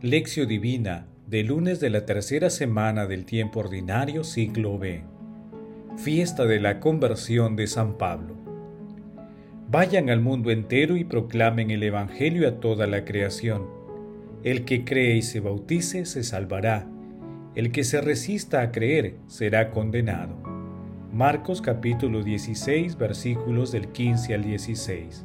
Lección Divina de lunes de la tercera semana del tiempo ordinario siglo B. Fiesta de la conversión de San Pablo. Vayan al mundo entero y proclamen el Evangelio a toda la creación. El que cree y se bautice se salvará. El que se resista a creer será condenado. Marcos capítulo 16 versículos del 15 al 16.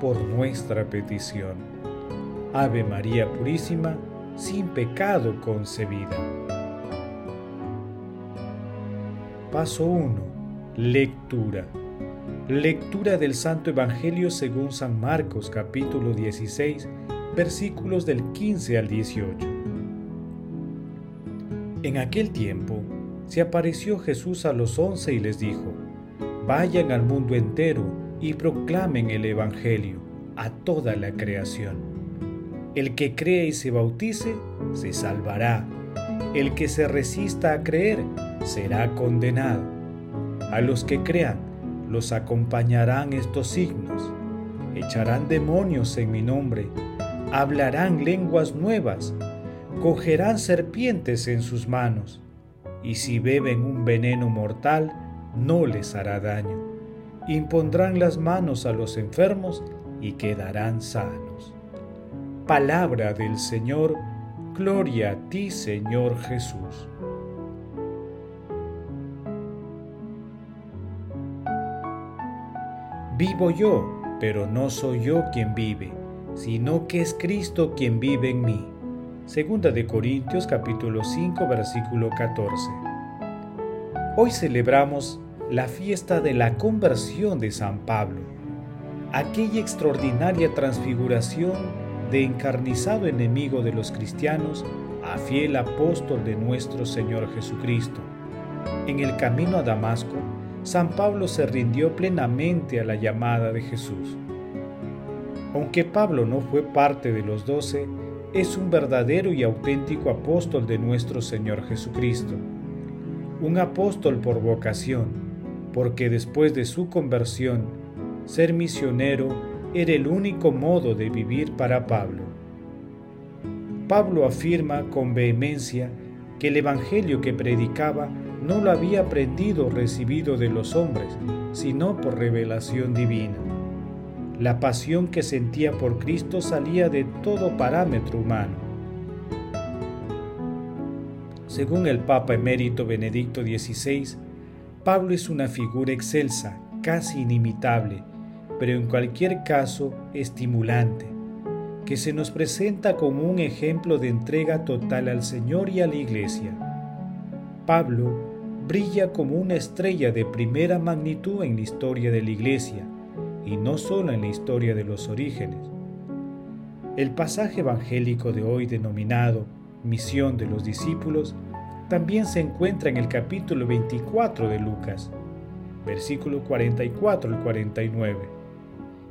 por nuestra petición. Ave María Purísima, sin pecado concebida. Paso 1. Lectura. Lectura del Santo Evangelio según San Marcos capítulo 16 versículos del 15 al 18. En aquel tiempo se apareció Jesús a los once y les dijo, Vayan al mundo entero y proclamen el Evangelio a toda la creación. El que cree y se bautice, se salvará. El que se resista a creer, será condenado. A los que crean, los acompañarán estos signos. Echarán demonios en mi nombre, hablarán lenguas nuevas, cogerán serpientes en sus manos, y si beben un veneno mortal, no les hará daño impondrán las manos a los enfermos y quedarán sanos. Palabra del Señor, gloria a ti Señor Jesús. Vivo yo, pero no soy yo quien vive, sino que es Cristo quien vive en mí. Segunda de Corintios capítulo 5 versículo 14. Hoy celebramos la fiesta de la conversión de San Pablo, aquella extraordinaria transfiguración de encarnizado enemigo de los cristianos a fiel apóstol de nuestro Señor Jesucristo. En el camino a Damasco, San Pablo se rindió plenamente a la llamada de Jesús. Aunque Pablo no fue parte de los doce, es un verdadero y auténtico apóstol de nuestro Señor Jesucristo. Un apóstol por vocación, porque después de su conversión, ser misionero era el único modo de vivir para Pablo. Pablo afirma con vehemencia que el Evangelio que predicaba no lo había aprendido o recibido de los hombres, sino por revelación divina. La pasión que sentía por Cristo salía de todo parámetro humano. Según el Papa emérito Benedicto XVI, Pablo es una figura excelsa, casi inimitable, pero en cualquier caso estimulante, que se nos presenta como un ejemplo de entrega total al Señor y a la Iglesia. Pablo brilla como una estrella de primera magnitud en la historia de la Iglesia, y no solo en la historia de los orígenes. El pasaje evangélico de hoy denominado Misión de los discípulos también se encuentra en el capítulo 24 de Lucas, versículo 44 al 49,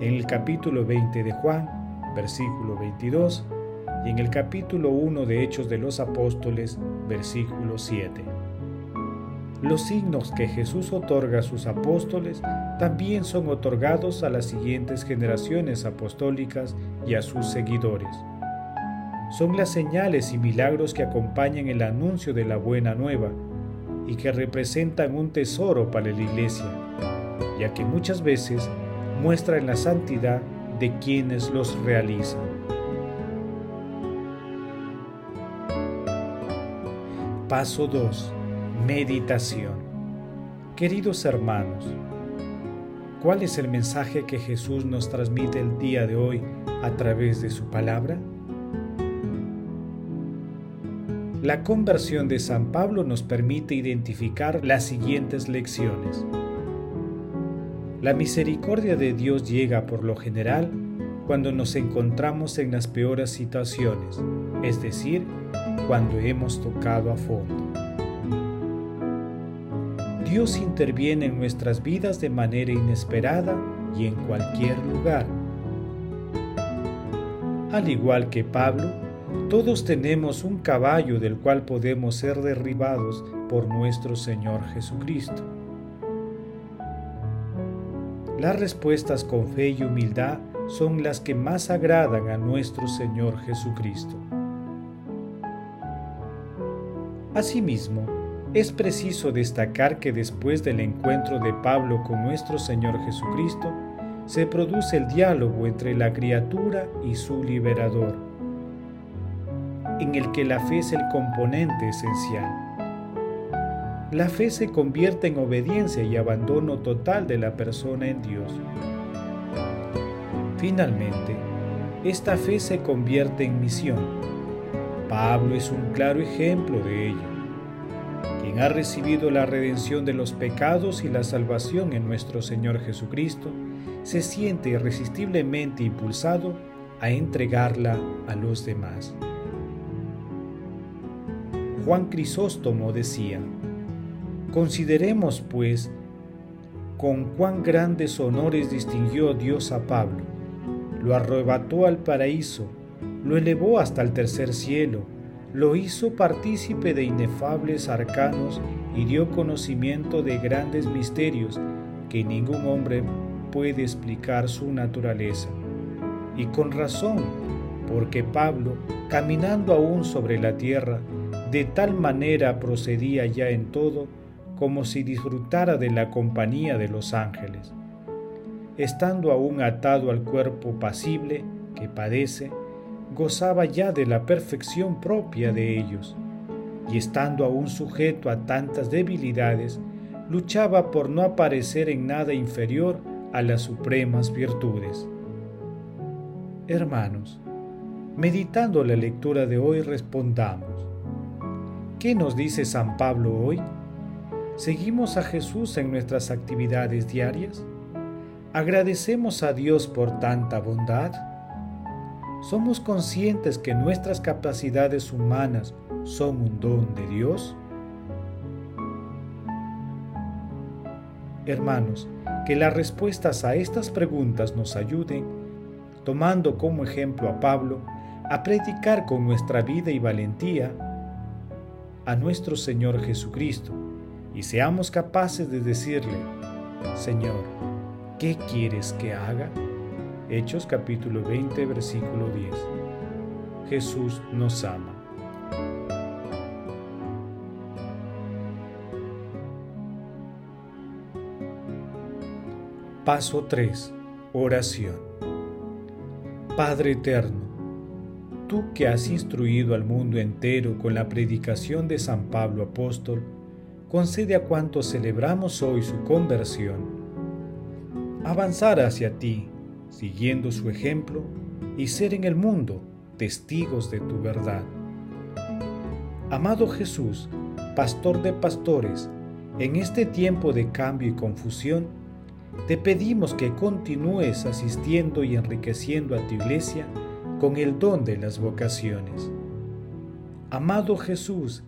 en el capítulo 20 de Juan, versículo 22, y en el capítulo 1 de Hechos de los Apóstoles, versículo 7. Los signos que Jesús otorga a sus apóstoles también son otorgados a las siguientes generaciones apostólicas y a sus seguidores son las señales y milagros que acompañan el anuncio de la buena nueva y que representan un tesoro para la iglesia, ya que muchas veces muestran la santidad de quienes los realizan. Paso 2. Meditación. Queridos hermanos, ¿cuál es el mensaje que Jesús nos transmite el día de hoy a través de su palabra? La conversión de San Pablo nos permite identificar las siguientes lecciones. La misericordia de Dios llega por lo general cuando nos encontramos en las peores situaciones, es decir, cuando hemos tocado a fondo. Dios interviene en nuestras vidas de manera inesperada y en cualquier lugar. Al igual que Pablo, todos tenemos un caballo del cual podemos ser derribados por nuestro Señor Jesucristo. Las respuestas con fe y humildad son las que más agradan a nuestro Señor Jesucristo. Asimismo, es preciso destacar que después del encuentro de Pablo con nuestro Señor Jesucristo, se produce el diálogo entre la criatura y su liberador, en el que la fe es el componente esencial. La fe se convierte en obediencia y abandono total de la persona en Dios. Finalmente, esta fe se convierte en misión. Pablo es un claro ejemplo de ello. Quien ha recibido la redención de los pecados y la salvación en nuestro Señor Jesucristo, se siente irresistiblemente impulsado a entregarla a los demás. Juan Crisóstomo decía, Consideremos, pues, con cuán grandes honores distinguió Dios a Pablo lo arrebató al paraíso, lo elevó hasta el tercer cielo, lo hizo partícipe de inefables arcanos y dio conocimiento de grandes misterios que ningún hombre puede explicar su naturaleza. Y con razón, porque Pablo, caminando aún sobre la tierra, de tal manera procedía ya en todo, como si disfrutara de la compañía de los ángeles estando aún atado al cuerpo pasible que padece, gozaba ya de la perfección propia de ellos, y estando aún sujeto a tantas debilidades, luchaba por no aparecer en nada inferior a las supremas virtudes. Hermanos, meditando la lectura de hoy respondamos, ¿qué nos dice San Pablo hoy? ¿Seguimos a Jesús en nuestras actividades diarias? ¿Agradecemos a Dios por tanta bondad? ¿Somos conscientes que nuestras capacidades humanas son un don de Dios? Hermanos, que las respuestas a estas preguntas nos ayuden, tomando como ejemplo a Pablo, a predicar con nuestra vida y valentía a nuestro Señor Jesucristo, y seamos capaces de decirle, Señor, ¿qué quieres que haga? Hechos capítulo 20, versículo 10. Jesús nos ama. Paso 3. Oración. Padre eterno, tú que has instruido al mundo entero con la predicación de San Pablo apóstol, concede a cuantos celebramos hoy su conversión avanzar hacia ti, siguiendo su ejemplo, y ser en el mundo testigos de tu verdad. Amado Jesús, pastor de pastores, en este tiempo de cambio y confusión, te pedimos que continúes asistiendo y enriqueciendo a tu iglesia con el don de las vocaciones. Amado Jesús,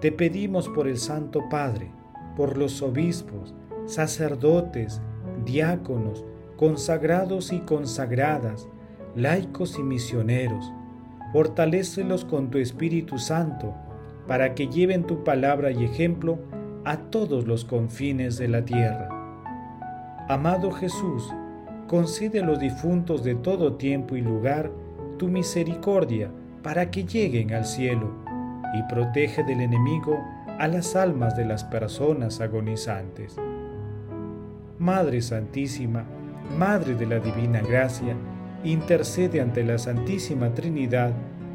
te pedimos por el Santo Padre, por los obispos, sacerdotes, diáconos, consagrados y consagradas, laicos y misioneros. Fortalécelos con tu Espíritu Santo, para que lleven tu palabra y ejemplo a todos los confines de la tierra. Amado Jesús, concede a los difuntos de todo tiempo y lugar tu misericordia para que lleguen al cielo y protege del enemigo a las almas de las personas agonizantes. Madre Santísima, Madre de la Divina Gracia, intercede ante la Santísima Trinidad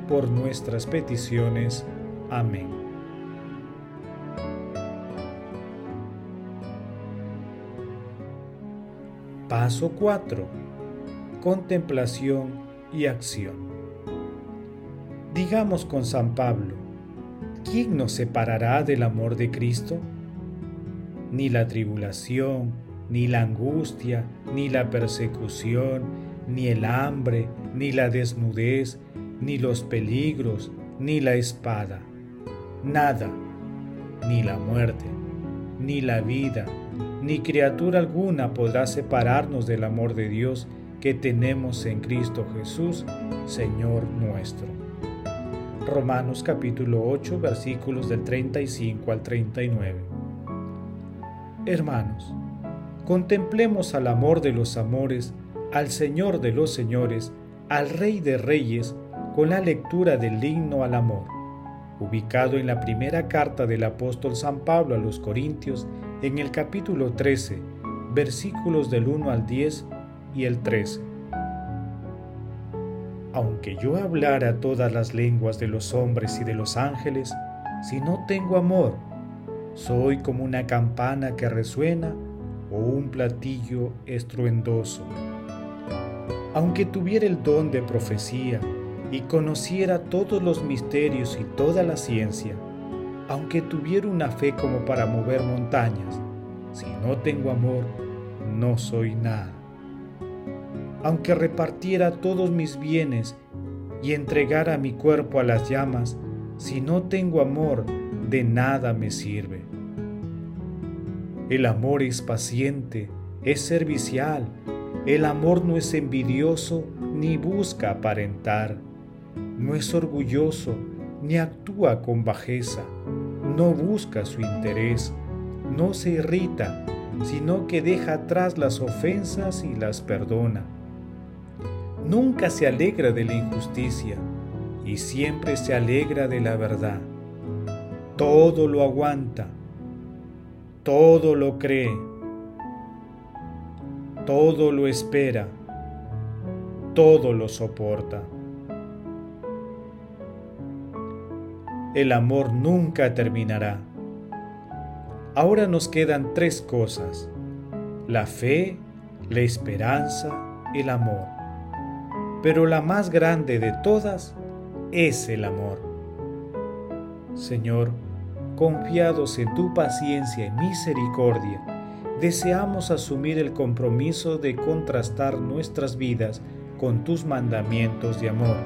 por nuestras peticiones. Amén. Paso 4. Contemplación y acción. Digamos con San Pablo, ¿quién nos separará del amor de Cristo? Ni la tribulación, ni la angustia, ni la persecución, ni el hambre, ni la desnudez, ni los peligros, ni la espada. Nada, ni la muerte, ni la vida, ni criatura alguna podrá separarnos del amor de Dios que tenemos en Cristo Jesús, Señor nuestro. Romanos capítulo 8 versículos del 35 al 39. Hermanos, contemplemos al amor de los amores, al Señor de los señores, al Rey de reyes, con la lectura del himno al amor, ubicado en la primera carta del apóstol San Pablo a los Corintios, en el capítulo 13, versículos del 1 al 10 y el 13. Aunque yo hablara todas las lenguas de los hombres y de los ángeles, si no tengo amor, soy como una campana que resuena o un platillo estruendoso. Aunque tuviera el don de profecía y conociera todos los misterios y toda la ciencia, aunque tuviera una fe como para mover montañas, si no tengo amor, no soy nada. Aunque repartiera todos mis bienes y entregara mi cuerpo a las llamas, si no tengo amor, de nada me sirve. El amor es paciente, es servicial, el amor no es envidioso ni busca aparentar, no es orgulloso ni actúa con bajeza, no busca su interés, no se irrita, sino que deja atrás las ofensas y las perdona. Nunca se alegra de la injusticia y siempre se alegra de la verdad. Todo lo aguanta, todo lo cree, todo lo espera, todo lo soporta. el amor nunca terminará. Ahora nos quedan tres cosas, la fe, la esperanza, el amor. Pero la más grande de todas es el amor. Señor, confiados en tu paciencia y misericordia, deseamos asumir el compromiso de contrastar nuestras vidas con tus mandamientos de amor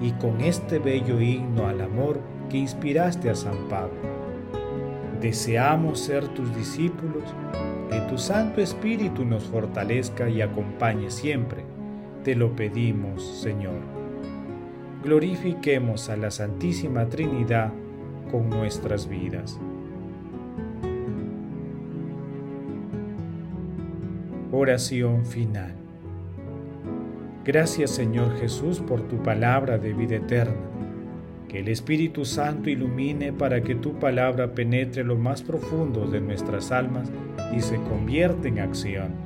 y con este bello himno al amor que inspiraste a San Pablo. Deseamos ser tus discípulos, que tu Santo Espíritu nos fortalezca y acompañe siempre. Te lo pedimos, Señor. Glorifiquemos a la Santísima Trinidad con nuestras vidas. Oración final. Gracias Señor Jesús por tu palabra de vida eterna. Que el Espíritu Santo ilumine para que tu palabra penetre lo más profundo de nuestras almas y se convierta en acción.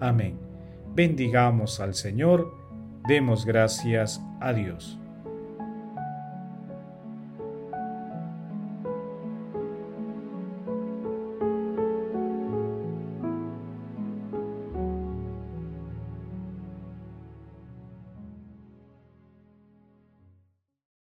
Amén. Bendigamos al Señor, demos gracias a Dios.